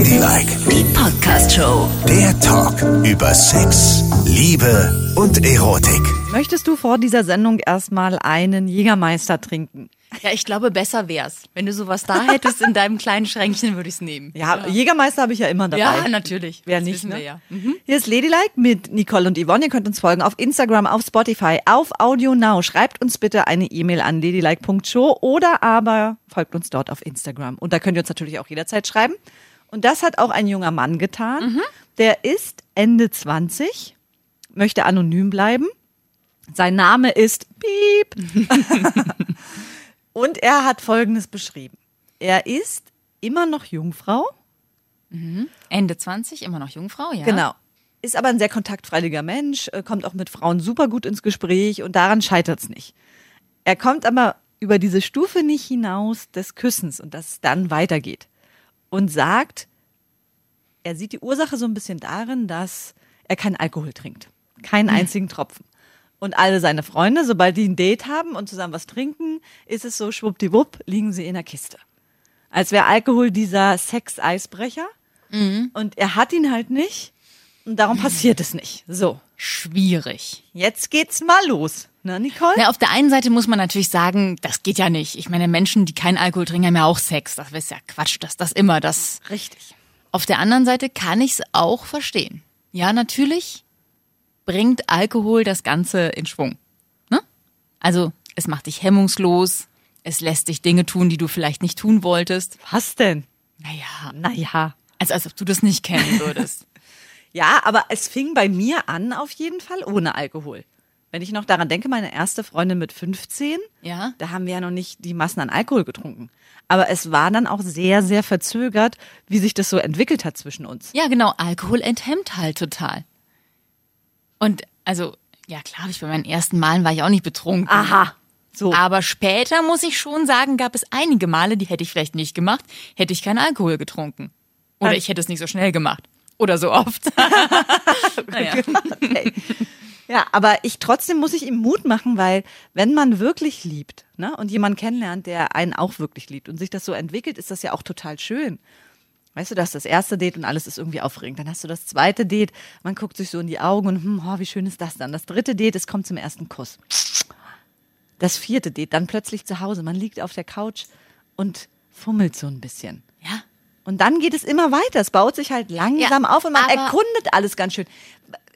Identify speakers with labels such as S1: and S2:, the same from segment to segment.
S1: Ladylike,
S2: Die Podcast-Show.
S1: der Talk über Sex, Liebe und Erotik.
S3: Möchtest du vor dieser Sendung erstmal einen Jägermeister trinken?
S4: Ja, ich glaube, besser wär's. Wenn du sowas da hättest in deinem kleinen Schränkchen, würde ich's nehmen.
S3: Ja, Jägermeister habe ich ja immer dabei.
S4: Ja, natürlich.
S3: Wer
S4: Das
S3: nicht,
S4: wissen
S3: ne?
S4: wir ja. Mhm.
S3: Hier ist Ladylike mit Nicole und Yvonne. Ihr könnt uns folgen auf Instagram, auf Spotify, auf Audio Now. Schreibt uns bitte eine E-Mail an ladylike.show oder aber folgt uns dort auf Instagram. Und da könnt ihr uns natürlich auch jederzeit schreiben. Und das hat auch ein junger Mann getan.
S4: Mhm.
S3: Der ist Ende 20, möchte anonym bleiben. Sein Name ist Piep. Und er hat Folgendes beschrieben. Er ist immer noch Jungfrau.
S4: Ende 20, immer noch Jungfrau, ja.
S3: Genau. Ist aber ein sehr kontaktfreudiger Mensch, äh, kommt auch mit Frauen super gut ins Gespräch und daran scheitert es nicht. Er kommt aber über diese Stufe nicht hinaus des Küssens und dass es dann weitergeht. Und sagt, er sieht die Ursache so ein bisschen darin, dass er keinen Alkohol trinkt. Keinen einzigen Tropfen. Und alle seine Freunde, sobald die ein Date haben und zusammen was trinken, ist es so schwuppdiwupp, liegen sie in der Kiste. Als wäre Alkohol dieser Sex-Eisbrecher. Und er hat ihn halt nicht. Und darum passiert es nicht. So,
S4: Schwierig.
S3: jetzt geht's mal los. Ne, Nicole?
S4: Na, auf der einen Seite muss man natürlich sagen, das geht ja nicht. Ich meine, Menschen, die keinen Alkohol trinken, haben ja auch Sex. Das ist ja Quatsch, dass das immer das.
S3: Richtig.
S4: Auf der anderen Seite kann ich es auch verstehen. Ja, natürlich bringt Alkohol das Ganze in Schwung. Ne? Also, es macht dich hemmungslos. Es lässt dich Dinge tun, die du vielleicht nicht tun wolltest.
S3: Was denn?
S4: Naja,
S3: Naja.
S4: als, als ob du das nicht kennen würdest.
S3: Ja, aber es fing bei mir an auf jeden Fall ohne Alkohol. Wenn ich noch daran denke, meine erste Freundin mit 15,
S4: Ja.
S3: da haben wir ja noch nicht die Massen an Alkohol getrunken. Aber es war dann auch sehr, sehr verzögert, wie sich das so entwickelt hat zwischen uns.
S4: Ja, genau. Alkohol enthemmt halt total. Und also, ja klar, ich bei meinen ersten Malen war ich auch nicht betrunken.
S3: Aha. So.
S4: Aber später muss ich schon sagen, gab es einige Male, die hätte ich vielleicht nicht gemacht, hätte ich keinen Alkohol getrunken. Oder ich hätte es nicht so schnell gemacht. Oder so oft. naja.
S3: Okay. Ja, aber ich trotzdem muss ich ihm Mut machen, weil wenn man wirklich liebt, ne, und jemanden kennenlernt, der einen auch wirklich liebt und sich das so entwickelt, ist das ja auch total schön. Weißt du, das ist das erste Date und alles ist irgendwie aufregend. Dann hast du das zweite Date, man guckt sich so in die Augen und hm, oh, wie schön ist das dann? Das dritte Date, es kommt zum ersten Kuss. Das vierte Date, dann plötzlich zu Hause, man liegt auf der Couch und fummelt so ein bisschen.
S4: Ja.
S3: Und dann geht es immer weiter. Es baut sich halt langsam
S4: Ja,
S3: auf und man erkundet alles ganz schön.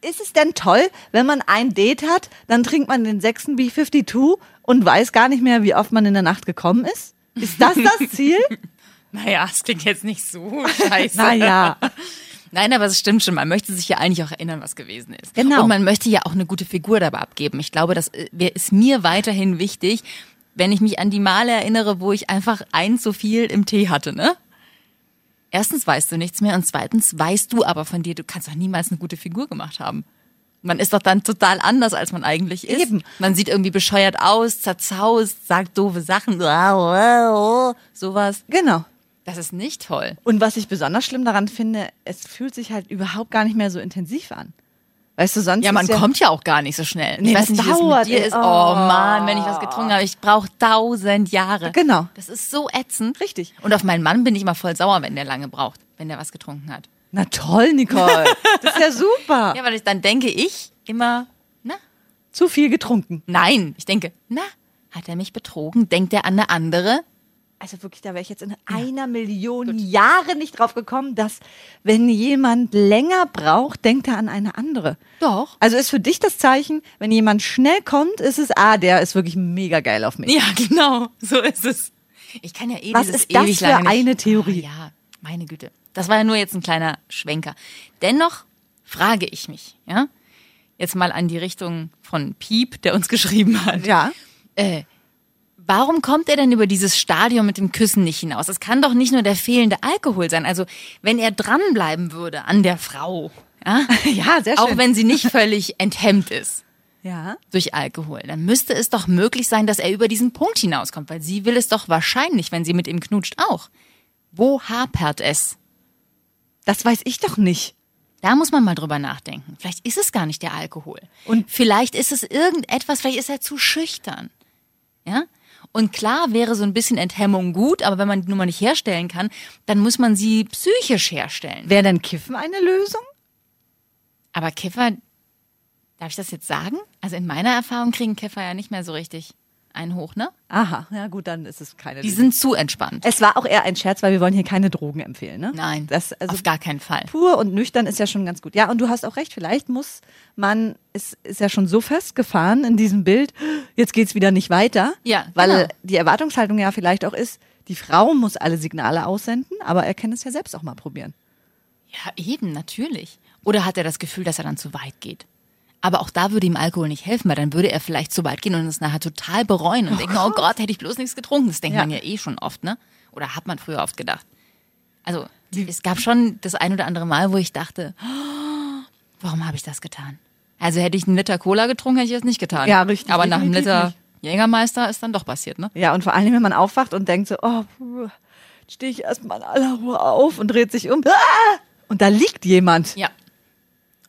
S3: Ist es denn toll, wenn man ein Date hat, dann trinkt man den sechsten B52 und weiß gar nicht mehr, wie oft man in der Nacht gekommen ist? Ist das das Ziel?
S4: Naja, es klingt jetzt nicht so scheiße.
S3: naja.
S4: Nein, aber es stimmt schon. Man möchte sich ja eigentlich auch erinnern, was gewesen ist.
S3: Genau.
S4: Und man möchte ja auch eine gute Figur dabei abgeben. Ich glaube, das äh, ist mir weiterhin wichtig, wenn ich mich an die Male erinnere, wo ich einfach eins so viel im Tee hatte, ne? Erstens weißt du nichts mehr und zweitens weißt du aber von dir, du kannst doch niemals eine gute Figur gemacht haben. Man ist doch dann total anders, als man eigentlich ist.
S3: Eben.
S4: Man sieht irgendwie bescheuert aus, zerzaust, sagt doofe Sachen, sowas.
S3: Genau.
S4: Das ist nicht toll.
S3: Und was ich besonders schlimm daran finde, es fühlt sich halt überhaupt gar nicht mehr so intensiv an. Weißt du, sonst
S4: Ja, man
S3: ist
S4: kommt ja auch gar nicht so schnell.
S3: Nee,
S4: ich weiß
S3: das
S4: nicht, wie das
S3: dauert,
S4: dir
S3: ey.
S4: ist. Oh.
S3: Oh.
S4: Mann, wenn ich was getrunken habe, ich brauche tausend Jahre.
S3: Genau.
S4: Das ist so ätzend.
S3: Richtig.
S4: Und auf meinen Mann bin ich immer voll sauer, wenn der lange braucht, wenn der was getrunken hat.
S3: Na toll, Nicole. Das ist ja super.
S4: Ja, weil ich, dann denke ich immer, na,
S3: Zu viel getrunken.
S4: nein. Ich denke, na, hat er mich betrogen? Denkt er an eine andere?
S3: Also wirklich, da wäre ich jetzt in einer Million Jahre nicht drauf gekommen, dass wenn jemand länger braucht, denkt er an eine andere.
S4: Doch.
S3: Also ist für dich das Zeichen, wenn jemand schnell kommt, ist es, ah, der ist wirklich mega geil auf mich.
S4: Ja, genau. So ist es. Ich kann ja eh
S3: Was ist das
S4: ewig
S3: für eine Theorie?
S4: Ah, ja, meine Güte. Das war ja nur jetzt ein kleiner Schwenker. Dennoch frage ich mich, ja, jetzt mal an die Richtung von Piep, der uns geschrieben hat.
S3: Ja.
S4: Äh, warum kommt er denn über dieses Stadium mit dem Küssen nicht hinaus? Es kann doch nicht nur der fehlende Alkohol sein. Also, wenn er dranbleiben würde an der Frau, ja,
S3: Ja, sehr schön.
S4: auch wenn sie nicht völlig enthemmt ist
S3: Ja.
S4: durch Alkohol, dann müsste es doch möglich sein, dass er über diesen Punkt hinauskommt, weil sie will es doch wahrscheinlich, wenn sie mit ihm knutscht, auch. Wo hapert es?
S3: Das weiß ich doch nicht.
S4: Da muss man mal drüber nachdenken. Vielleicht ist es gar nicht der Alkohol.
S3: Und-
S4: vielleicht ist es irgendetwas, vielleicht ist er zu schüchtern. Ja? Und klar wäre so ein bisschen Enthemmung gut, aber wenn man die Nummer nicht herstellen kann, dann muss man sie psychisch herstellen.
S3: Wäre denn Kiffen eine Lösung?
S4: Aber Kiffer, darf ich das jetzt sagen? Also in meiner Erfahrung kriegen Kiffer ja nicht mehr so richtig einen hoch, ne?
S3: Aha, ja gut, dann ist es keine
S4: Die
S3: Lösung.
S4: sind zu entspannt.
S3: Es war auch eher ein Scherz, weil wir wollen hier keine Drogen empfehlen, ne?
S4: Nein,
S3: Das, also
S4: auf gar keinen Fall.
S3: pur und nüchtern ist ja schon ganz gut. Ja, und du hast auch recht, vielleicht muss man, ist, ist ja schon so festgefahren in diesem Bild, jetzt geht's wieder nicht weiter.
S4: Ja,
S3: Weil
S4: genau.
S3: die Erwartungshaltung ja vielleicht auch ist, die Frau muss alle Signale aussenden, aber er kann es ja selbst auch mal probieren.
S4: Ja, eben, natürlich. Oder hat er das Gefühl, dass er dann zu weit geht? Aber auch da würde ihm Alkohol nicht helfen, weil dann würde er vielleicht zu weit gehen und es nachher total bereuen und denken, oh Gott, hätte ich bloß nichts getrunken. Das denkt
S3: Ja.
S4: man ja eh schon oft, ne? Oder hat man früher oft gedacht. Also, es gab schon das ein oder andere Mal, wo ich dachte, oh, warum habe ich das getan? Also hätte ich einen Liter Cola getrunken, hätte ich das nicht getan.
S3: Ja, richtig,
S4: Aber nach einem Liter
S3: nicht.
S4: Jägermeister ist dann doch passiert, ne?
S3: Ja, und vor allem, wenn man aufwacht und denkt so, oh, stehe ich erstmal in aller Ruhe auf und dreht sich um. Ah! Und da liegt jemand.
S4: Ja.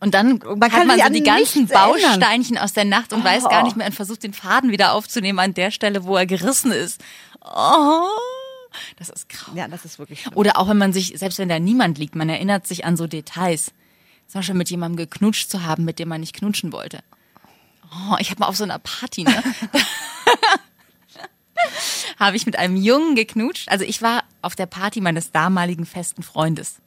S4: Und dann
S3: Man
S4: hat man so die ganzen. Bausteinchen aus der Nacht und weiß
S3: Oh.
S4: gar nicht mehr und versucht den Faden wieder aufzunehmen an der Stelle, wo er gerissen ist. Oh, das ist grau.
S3: Ja, das ist wirklich schlimm.
S4: Oder auch wenn man sich, selbst wenn da niemand liegt, man erinnert sich an so Details. Zum Beispiel mit jemandem geknutscht zu haben, mit dem man nicht knutschen wollte. Oh, ich habe mal auf so einer Party, ne? habe ich mit einem Jungen geknutscht. Also ich war auf der Party meines damaligen festen Freundes.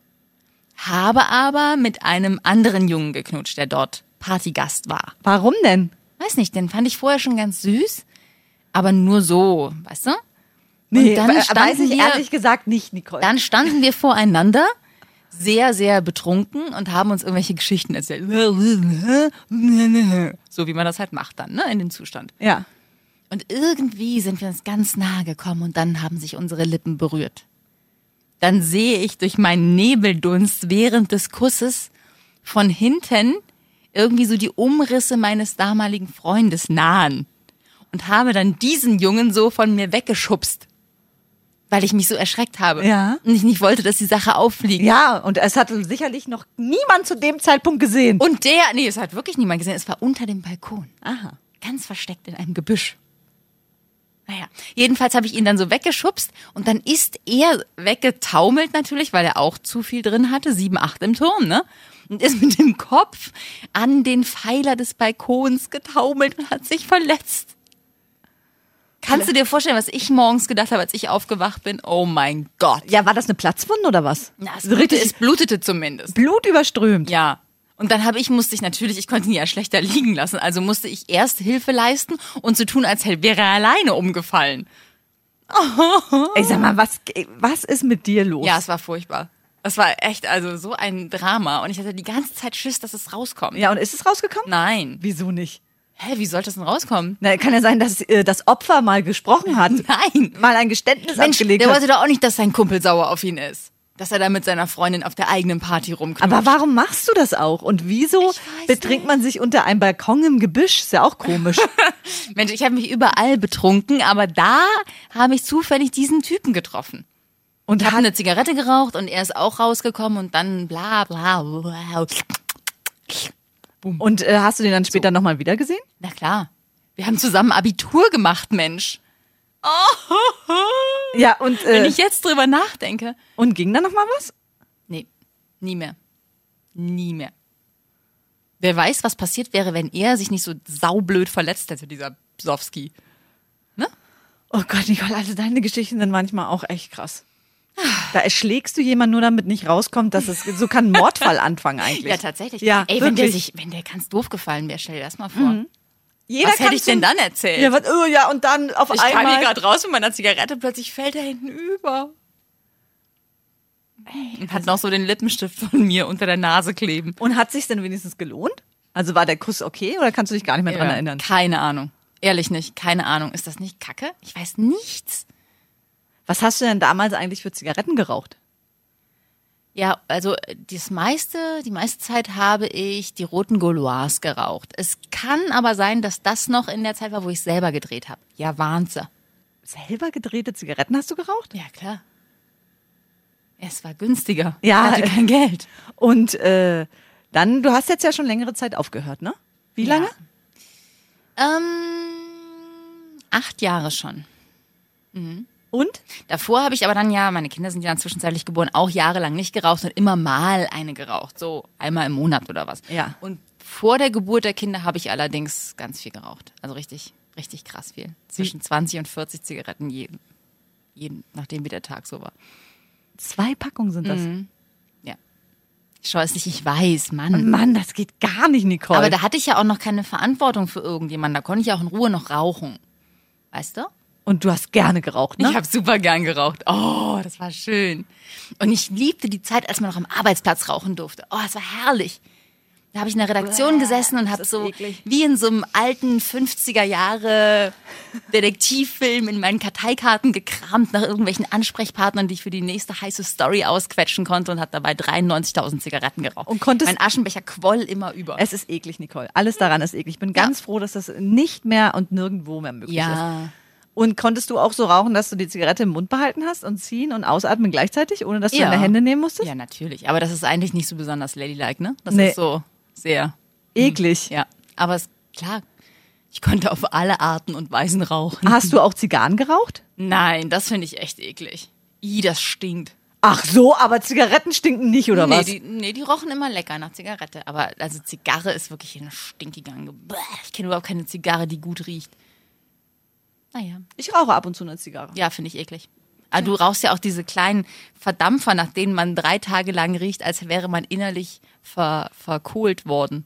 S4: Habe aber mit einem anderen Jungen geknutscht, der dort Partygast war.
S3: Warum denn?
S4: Weiß nicht, den fand ich vorher schon ganz süß, aber nur so, weißt du?
S3: Nee,
S4: Und dann
S3: we- weiß ich
S4: wir-
S3: ehrlich gesagt nicht, Nicole.
S4: Dann standen wir voreinander, sehr, sehr betrunken und haben uns irgendwelche Geschichten erzählt. So wie man das halt macht dann, ne, in dem Zustand.
S3: ja.
S4: Und irgendwie sind wir uns ganz nahe gekommen und dann haben sich unsere Lippen berührt. Dann sehe ich durch meinen Nebeldunst während des Kusses von hinten irgendwie so die Umrisse meines damaligen Freundes nahen und habe dann diesen Jungen so von mir weggeschubst, weil ich mich so erschreckt habe
S3: Ja.
S4: und ich nicht wollte, dass die Sache auffliegt.
S3: Ja, und es hatte sicherlich noch niemand zu dem Zeitpunkt gesehen.
S4: Und der, nee, es hat wirklich niemand gesehen, es war unter dem Balkon.
S3: Aha.
S4: ganz versteckt in einem Gebüsch. Naja, jedenfalls habe ich ihn dann so weggeschubst und dann ist er weggetaumelt natürlich, weil er auch zu viel drin hatte, sieben, acht im Turm, ne? Und ist mit dem Kopf an den Pfeiler des Balkons getaumelt und hat sich verletzt. Kannst du dir vorstellen, was ich morgens gedacht habe, als ich aufgewacht bin? Oh mein Gott.
S3: Ja, war das eine Platzwunde oder was?
S4: Na, es, blutete, es blutete zumindest.
S3: Blut überströmt.
S4: Ja. Und dann habe ich, musste ich natürlich, ich konnte ihn ja schlechter liegen lassen, also musste ich erst Hilfe leisten und so tun, als wäre er alleine umgefallen.
S3: Ey, sag mal, was, was ist mit dir los?
S4: Ja, es war furchtbar. Es war echt, also so ein Drama und ich hatte die ganze Zeit Schiss, dass es rauskommt.
S3: Ja, und ist es rausgekommen?
S4: Nein.
S3: Wieso nicht?
S4: Hä, wie sollte das denn rauskommen?
S3: Na, kann ja sein, dass äh, das Opfer mal gesprochen hat.
S4: Nein.
S3: Mal ein Geständnis
S4: Mensch,
S3: abgelegt
S4: der
S3: hat.
S4: wollte doch auch nicht, dass sein Kumpel sauer auf ihn ist. Dass er da mit seiner Freundin auf der eigenen Party rumknutscht.
S3: Aber warum machst du das auch? Und wieso betrinkt man sich unter einem Balkon im Gebüsch? Ist ja auch komisch.
S4: Mensch, ich habe mich überall betrunken, aber da habe ich zufällig diesen Typen getroffen.
S3: Und
S4: habe eine Zigarette geraucht und er ist auch rausgekommen und dann bla bla bla.
S3: und äh, hast du den dann später nochmal wieder gesehen?
S4: Na klar. Wir haben zusammen Abitur gemacht, Mensch.
S3: Ja, und,
S4: Wenn
S3: äh,
S4: ich jetzt drüber nachdenke.
S3: und ging da nochmal was?
S4: Nee, nie mehr. Nie mehr. Wer weiß, was passiert wäre, wenn er sich nicht so saublöd verletzt hätte, dieser Psowski.
S3: Oh Gott, Nicole, also deine Geschichten sind manchmal auch echt krass. Da erschlägst du jemanden nur, damit nicht rauskommt, dass es so kann ein Mordfall anfangen eigentlich.
S4: Ja, tatsächlich.
S3: Ja,
S4: Ey, wenn der
S3: wirklich.
S4: sich, wenn der ganz doof gefallen wäre, stell dir das mal vor.
S3: Jeder
S4: was
S3: kann
S4: hätte ich denn dann erzählt?
S3: Ja, was, oh, ja, und dann auf
S4: ich kam hier
S3: einmal.
S4: gerade raus mit meiner Zigarette, plötzlich fällt er hinten über. Und hat noch so den Lippenstift von mir unter der Nase kleben.
S3: Und hat sich denn wenigstens gelohnt? Also war der Kuss okay oder kannst du dich gar nicht mehr dran
S4: Ja,
S3: erinnern?
S4: Keine Ahnung. Ehrlich nicht, keine Ahnung. Ist das nicht Kacke? Ich weiß nichts.
S3: Was hast du denn damals eigentlich für Zigaretten geraucht?
S4: Ja, also äh, das meiste, die meiste Zeit habe ich die roten Gaulois geraucht. Es kann aber sein, dass das noch in der Zeit war, wo ich selber gedreht habe. Ja, Wahnsinn.
S3: Selber gedrehte Zigaretten hast du geraucht?
S4: Ja, klar. Es war günstiger.
S3: Ja,
S4: Ich hatte kein Geld.
S3: Und äh, dann, du hast jetzt ja schon längere Zeit aufgehört, ne? Wie
S4: Ja.
S3: lange?
S4: Ähm, acht Jahre schon.
S3: Und?
S4: Davor habe ich aber dann ja, meine Kinder sind ja zwischenzeitlich geboren, auch jahrelang nicht geraucht und immer mal eine geraucht. So einmal im Monat oder was.
S3: Ja.
S4: Und vor der Geburt der Kinder habe ich allerdings ganz viel geraucht. Also richtig, richtig krass viel. Zwischen 20 und 40 Zigaretten jeden, jeden nachdem wie der Tag so war.
S3: Zwei Packungen sind das.
S4: Ja. Scheußlich, ich weiß, Mann.
S3: Mann, das geht gar nicht, Nicole.
S4: Aber da hatte ich ja auch noch keine Verantwortung für irgendjemanden. Da konnte ich auch in Ruhe noch rauchen. Weißt du?
S3: Und du hast gerne geraucht, ne?
S4: Ich habe super gern geraucht. Oh, das war schön. Und ich liebte die Zeit, als man noch am Arbeitsplatz rauchen durfte. Oh, es war herrlich. Da habe ich in der Redaktion gesessen und habe so
S3: eklig.
S4: wie in so einem alten 50er Jahre Detektivfilm in meinen Karteikarten gekramt nach irgendwelchen Ansprechpartnern, die ich für die nächste heiße Story ausquetschen konnte und habe dabei 93.000 Zigaretten geraucht.
S3: Und konntest-
S4: mein Aschenbecher quoll immer über.
S3: Es ist eklig, Nicole. Alles daran ist eklig. Ich bin ganz froh, dass das nicht mehr und nirgendwo mehr möglich ist. Und konntest du auch so rauchen, dass du die Zigarette im Mund behalten hast und ziehen und ausatmen gleichzeitig, ohne dass du
S4: Ja.
S3: deine Hände nehmen musstest?
S4: Ja, natürlich. Aber das ist eigentlich nicht so besonders ladylike, ne? Das
S3: Nee.
S4: ist so sehr
S3: Eklig.
S4: Ja, aber es, klar, ich konnte auf alle Arten und Weisen rauchen.
S3: Hast du auch Zigarren geraucht?
S4: Nein, das finde ich echt eklig. I, das stinkt.
S3: Ach so, aber Zigaretten stinken nicht, oder
S4: nee,
S3: was?
S4: Die, nee, die rochen immer lecker nach Zigarette. Aber also Zigarre ist wirklich eine stinkige Ange. Ich kenne überhaupt keine Zigarre, die gut riecht. Naja,
S3: Ich rauche ab und zu eine Zigarre.
S4: ja, finde ich eklig. Aber du rauchst ja auch diese kleinen Verdampfer, nach denen man drei Tage lang riecht, als wäre man innerlich ver, verkohlt worden.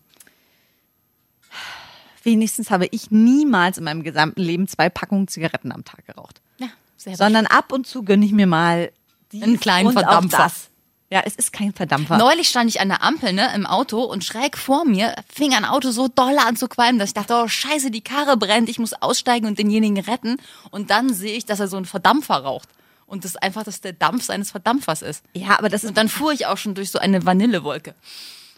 S3: Wenigstens habe ich niemals in meinem gesamten Leben zwei Packungen Zigaretten am Tag geraucht.
S4: Ja, sehr
S3: Sondern ab und zu gönne ich mir mal
S4: Einen kleinen
S3: und auch
S4: Verdampfer.
S3: Das. Ja, es ist kein Verdampfer.
S4: Neulich stand ich an der Ampel, ne, im Auto und schräg vor mir fing ein Auto so doll an zu qualmen, dass ich dachte, oh scheiße, die Karre brennt, ich muss aussteigen und denjenigen retten. Und dann sehe ich, dass er so einen Verdampfer raucht. Und das einfach, dass der Dampf seines Verdampfers ist.
S3: Ja, aber das ist
S4: Und dann fuhr ich auch schon durch so eine Vanillewolke.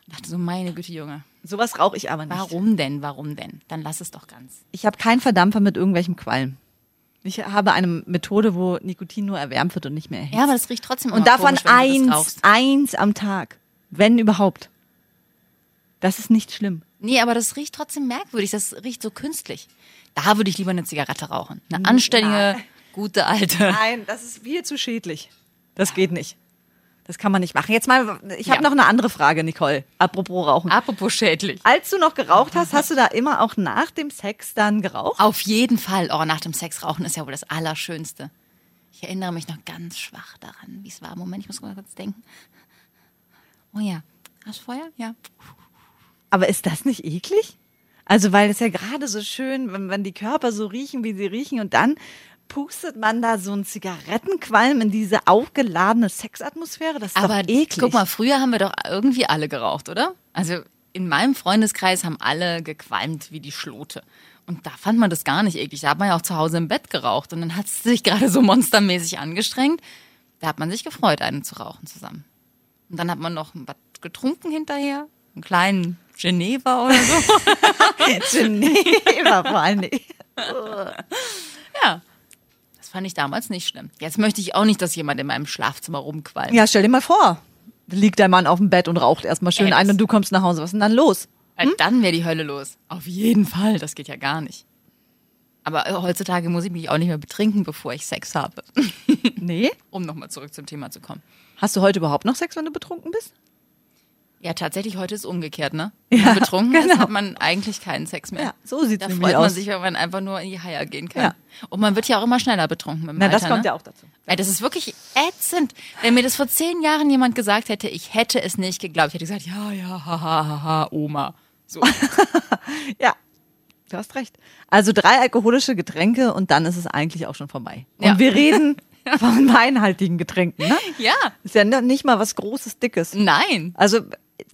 S4: Und dachte so, meine Güte, Junge.
S3: sowas rauche ich aber nicht.
S4: Warum denn, warum denn? Dann lass es doch ganz.
S3: Ich habe keinen Verdampfer mit irgendwelchem Qualm. Ich habe eine Methode, wo Nikotin nur erwärmt wird und nicht mehr erhitzt.
S4: Ja, aber das riecht trotzdem
S3: und davon
S4: komisch,
S3: eins, eins am Tag. Wenn überhaupt. Das ist nicht schlimm.
S4: Nee, aber das riecht trotzdem merkwürdig. Das riecht so künstlich. Da würde ich lieber eine Zigarette rauchen. Eine anständige, gute alte.
S3: Nein, das ist viel zu schädlich. Das geht nicht. Das kann man nicht machen. Jetzt mal, ich habe
S4: Ja.
S3: noch eine andere Frage, Nicole. Apropos Rauchen.
S4: Apropos schädlich.
S3: Als du noch geraucht hast, hast du da immer auch nach dem Sex dann geraucht?
S4: Auf jeden Fall. Oh, nach dem Sex rauchen ist ja wohl das Allerschönste. Ich erinnere mich noch ganz schwach daran, wie es war. Moment, ich muss mal kurz denken. Oh ja. Hast du Feuer? Ja.
S3: Aber ist das nicht eklig? Also, weil es ja gerade so schön, wenn, wenn die Körper so riechen, wie sie riechen und dann pustet man da so einen Zigarettenqualm in diese aufgeladene Sexatmosphäre. Das ist
S4: Aber
S3: doch eklig.
S4: guck mal, früher haben wir doch irgendwie alle geraucht, oder? Also in meinem Freundeskreis haben alle gequalmt wie die Schlote. Und da fand man das gar nicht eklig. Da hat man ja auch zu Hause im Bett geraucht. Und dann hat es sich gerade so monstermäßig angestrengt. Da hat man sich gefreut, einen zu rauchen zusammen. Und dann hat man noch was getrunken hinterher. Einen kleinen Geneva oder so.
S3: Geneva vor Dingen.
S4: ja. Fand ich damals nicht schlimm. Jetzt möchte ich auch nicht, dass jemand in meinem Schlafzimmer rumqualmt.
S3: Ja, stell dir mal vor. Liegt der Mann auf dem Bett und raucht erstmal schön
S4: Ey,
S3: ein und du kommst nach Hause. Was ist denn dann los?
S4: Äh, Dann wäre die Hölle los. Auf jeden Fall. Das geht ja gar nicht. Aber äh, heutzutage muss ich mich auch nicht mehr betrinken, bevor ich Sex habe.
S3: Nee?
S4: Um nochmal zurück zum Thema zu kommen.
S3: Hast du heute überhaupt noch Sex, wenn du betrunken bist?
S4: Ja, tatsächlich, heute ist umgekehrt, ne? Wenn man
S3: Ja,
S4: betrunken ist,
S3: genau.
S4: hat man eigentlich keinen Sex mehr.
S3: Ja, so sieht's
S4: Da
S3: nämlich
S4: freut man
S3: aus.
S4: sich, wenn man einfach nur in die Haier gehen kann.
S3: Ja.
S4: Und man wird ja auch immer schneller betrunken mit dem
S3: Na,
S4: Alter,
S3: das kommt
S4: ne?
S3: ja auch dazu.
S4: Ey, das ist wirklich ätzend. Wenn mir das vor zehn Jahren jemand gesagt hätte, ich hätte es nicht geglaubt. Ich hätte gesagt, ja, ja, haha, haha, Oma. So.
S3: Ja, du hast recht. Also drei alkoholische Getränke und dann ist es eigentlich auch schon vorbei. Und
S4: Ja.
S3: wir reden von weinhaltigen Getränken, ne?
S4: ja.
S3: Ist ja nicht mal was Großes, Dickes.
S4: Nein.
S3: Also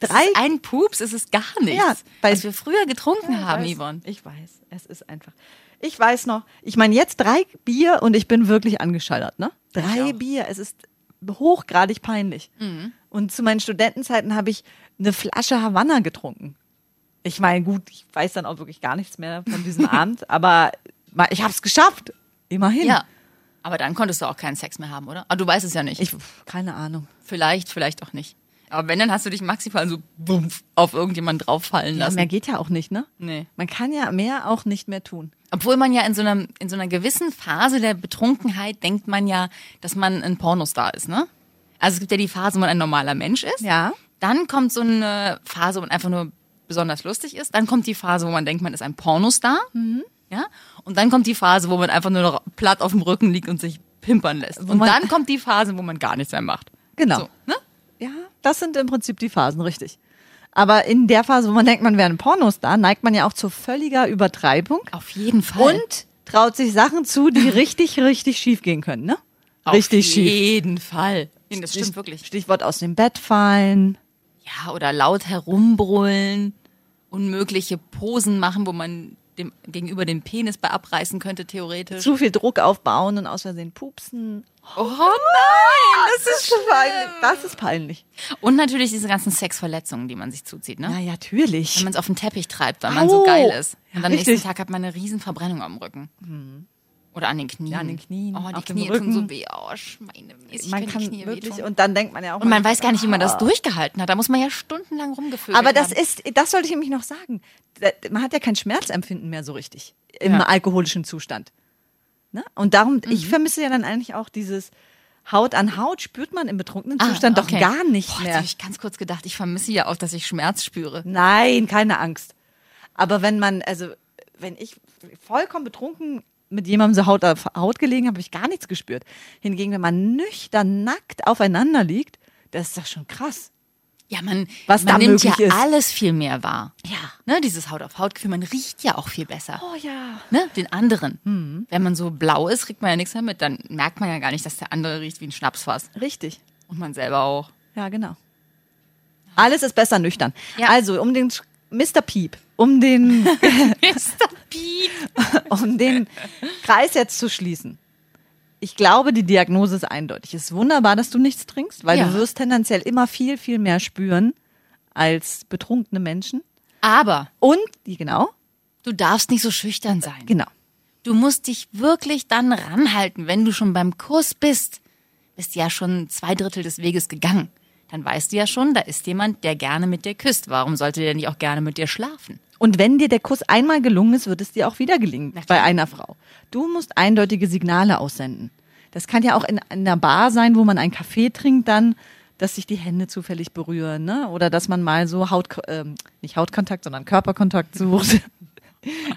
S3: drei.
S4: Ein Pups ist es gar nichts.
S3: Ja, bei-
S4: was wir früher getrunken
S3: Ich
S4: haben,
S3: weiß,
S4: Yvonne.
S3: Ich weiß, es ist einfach. Ich weiß noch, ich meine jetzt drei Bier und ich bin wirklich angeschallert, ne? Drei. Bier, es ist hochgradig peinlich. Und zu meinen Studentenzeiten habe ich eine Flasche Havanna getrunken. Ich meine, gut, ich weiß dann auch wirklich gar nichts mehr von diesem Abend, aber ich habe es geschafft. Immerhin.
S4: Ja. Aber dann konntest du auch keinen Sex mehr haben, oder? Aber du weißt es ja nicht.
S3: Ich, keine Ahnung.
S4: vielleicht, vielleicht auch nicht. Aber wenn, dann hast du dich maximal so bumpf auf irgendjemand drauffallen
S3: Ja,
S4: lassen.
S3: mehr geht ja auch nicht, ne?
S4: Nee.
S3: Man kann ja mehr auch nicht mehr tun.
S4: Obwohl man ja in so einer, in so einer gewissen Phase der Betrunkenheit denkt man ja, dass man ein Pornostar ist, ne? Also es gibt ja die Phase, wo man ein normaler Mensch ist.
S3: Ja.
S4: Dann kommt so eine Phase, wo man einfach nur besonders lustig ist. Dann kommt die Phase, wo man denkt, man ist ein Pornostar.
S3: Mhm.
S4: Ja. Und dann kommt die Phase, wo man einfach nur noch platt auf dem Rücken liegt und sich pimpern lässt. und dann kommt die Phase, wo man gar nichts mehr macht.
S3: Genau.
S4: So, ne?
S3: Ja, das sind im Prinzip die Phasen, richtig. Aber in der Phase, wo man denkt, man wäre ein Pornostar, neigt man ja auch zu völliger Übertreibung
S4: Auf jeden Fall.
S3: und traut sich Sachen zu, die richtig, richtig schief gehen können, ne?
S4: Auf
S3: richtig schief.
S4: jeden Fall. Das stimmt wirklich.
S3: Stichwort aus dem Bett fallen.
S4: Ja, oder laut herumbrüllen, unmögliche Posen machen, wo man dem gegenüber den Penis bei abreißen könnte, theoretisch.
S3: Zu viel Druck aufbauen und aus Versehen pupsen.
S4: Oh nein, das ist
S3: peinlich. Das ist peinlich.
S4: Und natürlich diese ganzen Sexverletzungen, die man sich zuzieht, ne?
S3: Na ja, natürlich.
S4: Wenn man es auf den Teppich treibt, weil man so geil ist. Und
S3: Ja,
S4: am nächsten
S3: richtig.
S4: Tag hat man eine riesen Verbrennung am Rücken. Oder an den Knien.
S3: Ja, an den Knien,
S4: Oh, die Knie tun so weh. Oh, schweinemäßig.
S3: man kann
S4: Knie
S3: wirklich,
S4: wehtun.
S3: und dann denkt man ja auch.
S4: Und man weiß gar nicht, wie man das durchgehalten hat. Da muss man ja stundenlang rumgevögelt
S3: Aber das
S4: haben.
S3: ist, das sollte ich nämlich noch sagen. Man hat ja kein Schmerzempfinden mehr so richtig im
S4: Ja.
S3: alkoholischen Zustand. Ne? Und darum, ich
S4: Mhm.
S3: vermisse ja dann eigentlich auch dieses Haut an Haut spürt man im betrunkenen
S4: Ah,
S3: Zustand
S4: okay.
S3: doch gar nicht
S4: Boah,
S3: mehr.
S4: habe ich ganz kurz gedacht, ich vermisse ja auch, dass ich Schmerz spüre.
S3: Nein, keine Angst. Aber wenn man, also wenn ich vollkommen betrunken mit jemandem so Haut auf Haut gelegen habe, habe ich gar nichts gespürt. Hingegen, wenn man nüchtern, nackt aufeinander liegt, das ist doch schon krass.
S4: Ja, man,
S3: Was
S4: man
S3: da
S4: nimmt ja
S3: ist.
S4: alles viel mehr wahr.
S3: Ja.
S4: Ne, dieses Haut-auf-Haut-Gefühl, man riecht ja auch viel besser.
S3: Oh ja.
S4: Ne, den anderen.
S3: Mhm.
S4: Wenn man so blau ist, kriegt man ja nichts mehr mit. Dann merkt man ja gar nicht, dass der andere riecht wie ein Schnapsfass.
S3: Richtig.
S4: Und man selber auch.
S3: Ja, genau. Alles ist besser nüchtern.
S4: Ja.
S3: Also, um den Mr. Piep, um den,
S4: Mr. Piep.
S3: um den Kreis jetzt zu schließen. Ich glaube, die Diagnose ist eindeutig. Es ist wunderbar, dass du nichts trinkst, weil
S4: Ja.
S3: du wirst tendenziell immer viel, viel mehr spüren als betrunkene Menschen.
S4: Aber
S3: Und, genau,
S4: du darfst nicht so schüchtern sein.
S3: genau.
S4: Du musst dich wirklich dann ranhalten, wenn du schon beim Kurs bist. Bist ja schon zwei Drittel des Weges gegangen. Dann weißt du ja schon, da ist jemand, der gerne mit dir küsst. Warum sollte der nicht auch gerne mit dir schlafen?
S3: Und wenn dir der Kuss einmal gelungen ist, wird es dir auch wieder gelingen bei einer Frau. Du musst eindeutige Signale aussenden. Das kann ja auch in, in einer Bar sein, wo man einen Kaffee trinkt, dann, dass sich die Hände zufällig berühren, ne? Oder dass man mal so Haut, ähm, nicht Hautkontakt, sondern Körperkontakt sucht.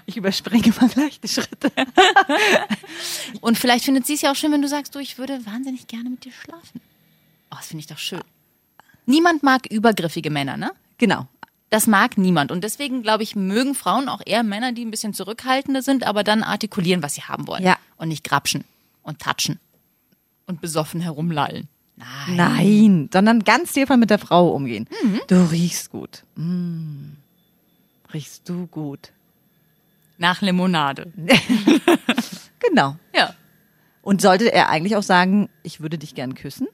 S3: Ich überspringe mal gleich die Schritte.
S4: Und vielleicht findet sie es ja auch schön, wenn du sagst, du, ich würde wahnsinnig gerne mit dir schlafen. Oh, das finde ich doch schön. Niemand mag übergriffige Männer, ne?
S3: Genau.
S4: Das mag niemand. Und deswegen, glaube ich, mögen Frauen auch eher Männer, die ein bisschen zurückhaltender sind, aber dann artikulieren, was sie haben wollen.
S3: Ja.
S4: Und nicht grapschen und tatschen und besoffen herumlallen. Nein.
S3: Nein, sondern ganz liebevoll mit der Frau umgehen. Du riechst gut. Mm. Riechst du gut.
S4: Nach Limonade.
S3: Genau.
S4: Ja.
S3: Und sollte er eigentlich auch sagen, ich würde dich gern küssen?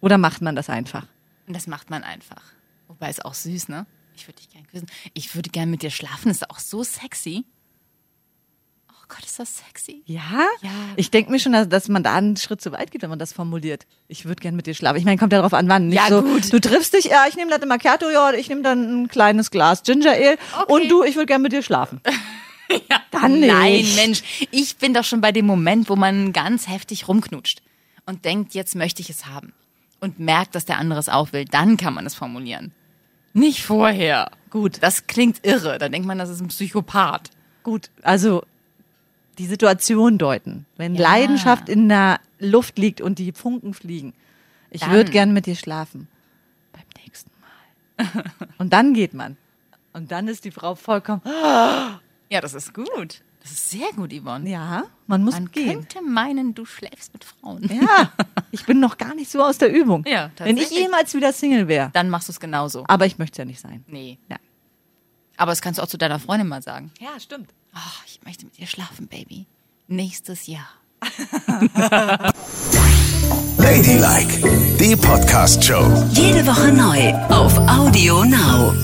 S3: Oder macht man das einfach?
S4: Das macht man einfach. Wobei ist auch süß, ne? Ich würde dich gern küssen. Ich würde gern mit dir schlafen. Ist auch so sexy. Oh Gott, ist das sexy.
S3: Ja?
S4: Ja.
S3: Ich denke mir schon, dass, dass man da einen Schritt zu weit geht, wenn man das formuliert. Ich würde gern mit dir schlafen. Ich meine, kommt ja darauf an, wann. Nicht
S4: Ja,
S3: so,
S4: gut.
S3: Du triffst dich, ja, ich nehme Latte Macchiato, ja, ich nehme dann ein kleines Glas Ginger Ale
S4: Okay.
S3: und du, ich würde gern mit dir schlafen. Dann nicht.
S4: Nein, Mensch. Ich bin doch schon bei dem Moment, wo man ganz heftig rumknutscht und denkt, jetzt möchte ich es haben. Und merkt, dass der andere es auch will. Dann kann man es formulieren. Nicht vorher.
S3: Gut.
S4: Das klingt irre. Da denkt man, das ist ein Psychopath.
S3: Gut, also die Situation deuten. Wenn
S4: Ja.
S3: Leidenschaft in der Luft liegt und die Funken fliegen. Ich würde gern mit dir schlafen. Beim nächsten Mal. und dann geht man. Und dann ist die Frau vollkommen,
S4: Ja, das ist gut. Das ist sehr gut, Yvonne.
S3: ja, man muss
S4: Man
S3: gehen.
S4: könnte meinen, du schläfst mit Frauen.
S3: Ja, ich bin noch gar nicht so aus der Übung.
S4: Ja,
S3: Wenn ich
S4: tatsächlich.
S3: jemals wieder Single wäre.
S4: Dann machst du es genauso.
S3: Aber ich möchte es ja nicht sein.
S4: Nee.
S3: Ja.
S4: Aber das kannst du auch zu deiner Freundin mal sagen.
S3: Ja, stimmt.
S4: Ach, ich möchte mit dir schlafen, Baby. Nächstes Jahr.
S1: Ladylike, die Podcast-Show.
S2: Jede Woche neu auf Audio Now.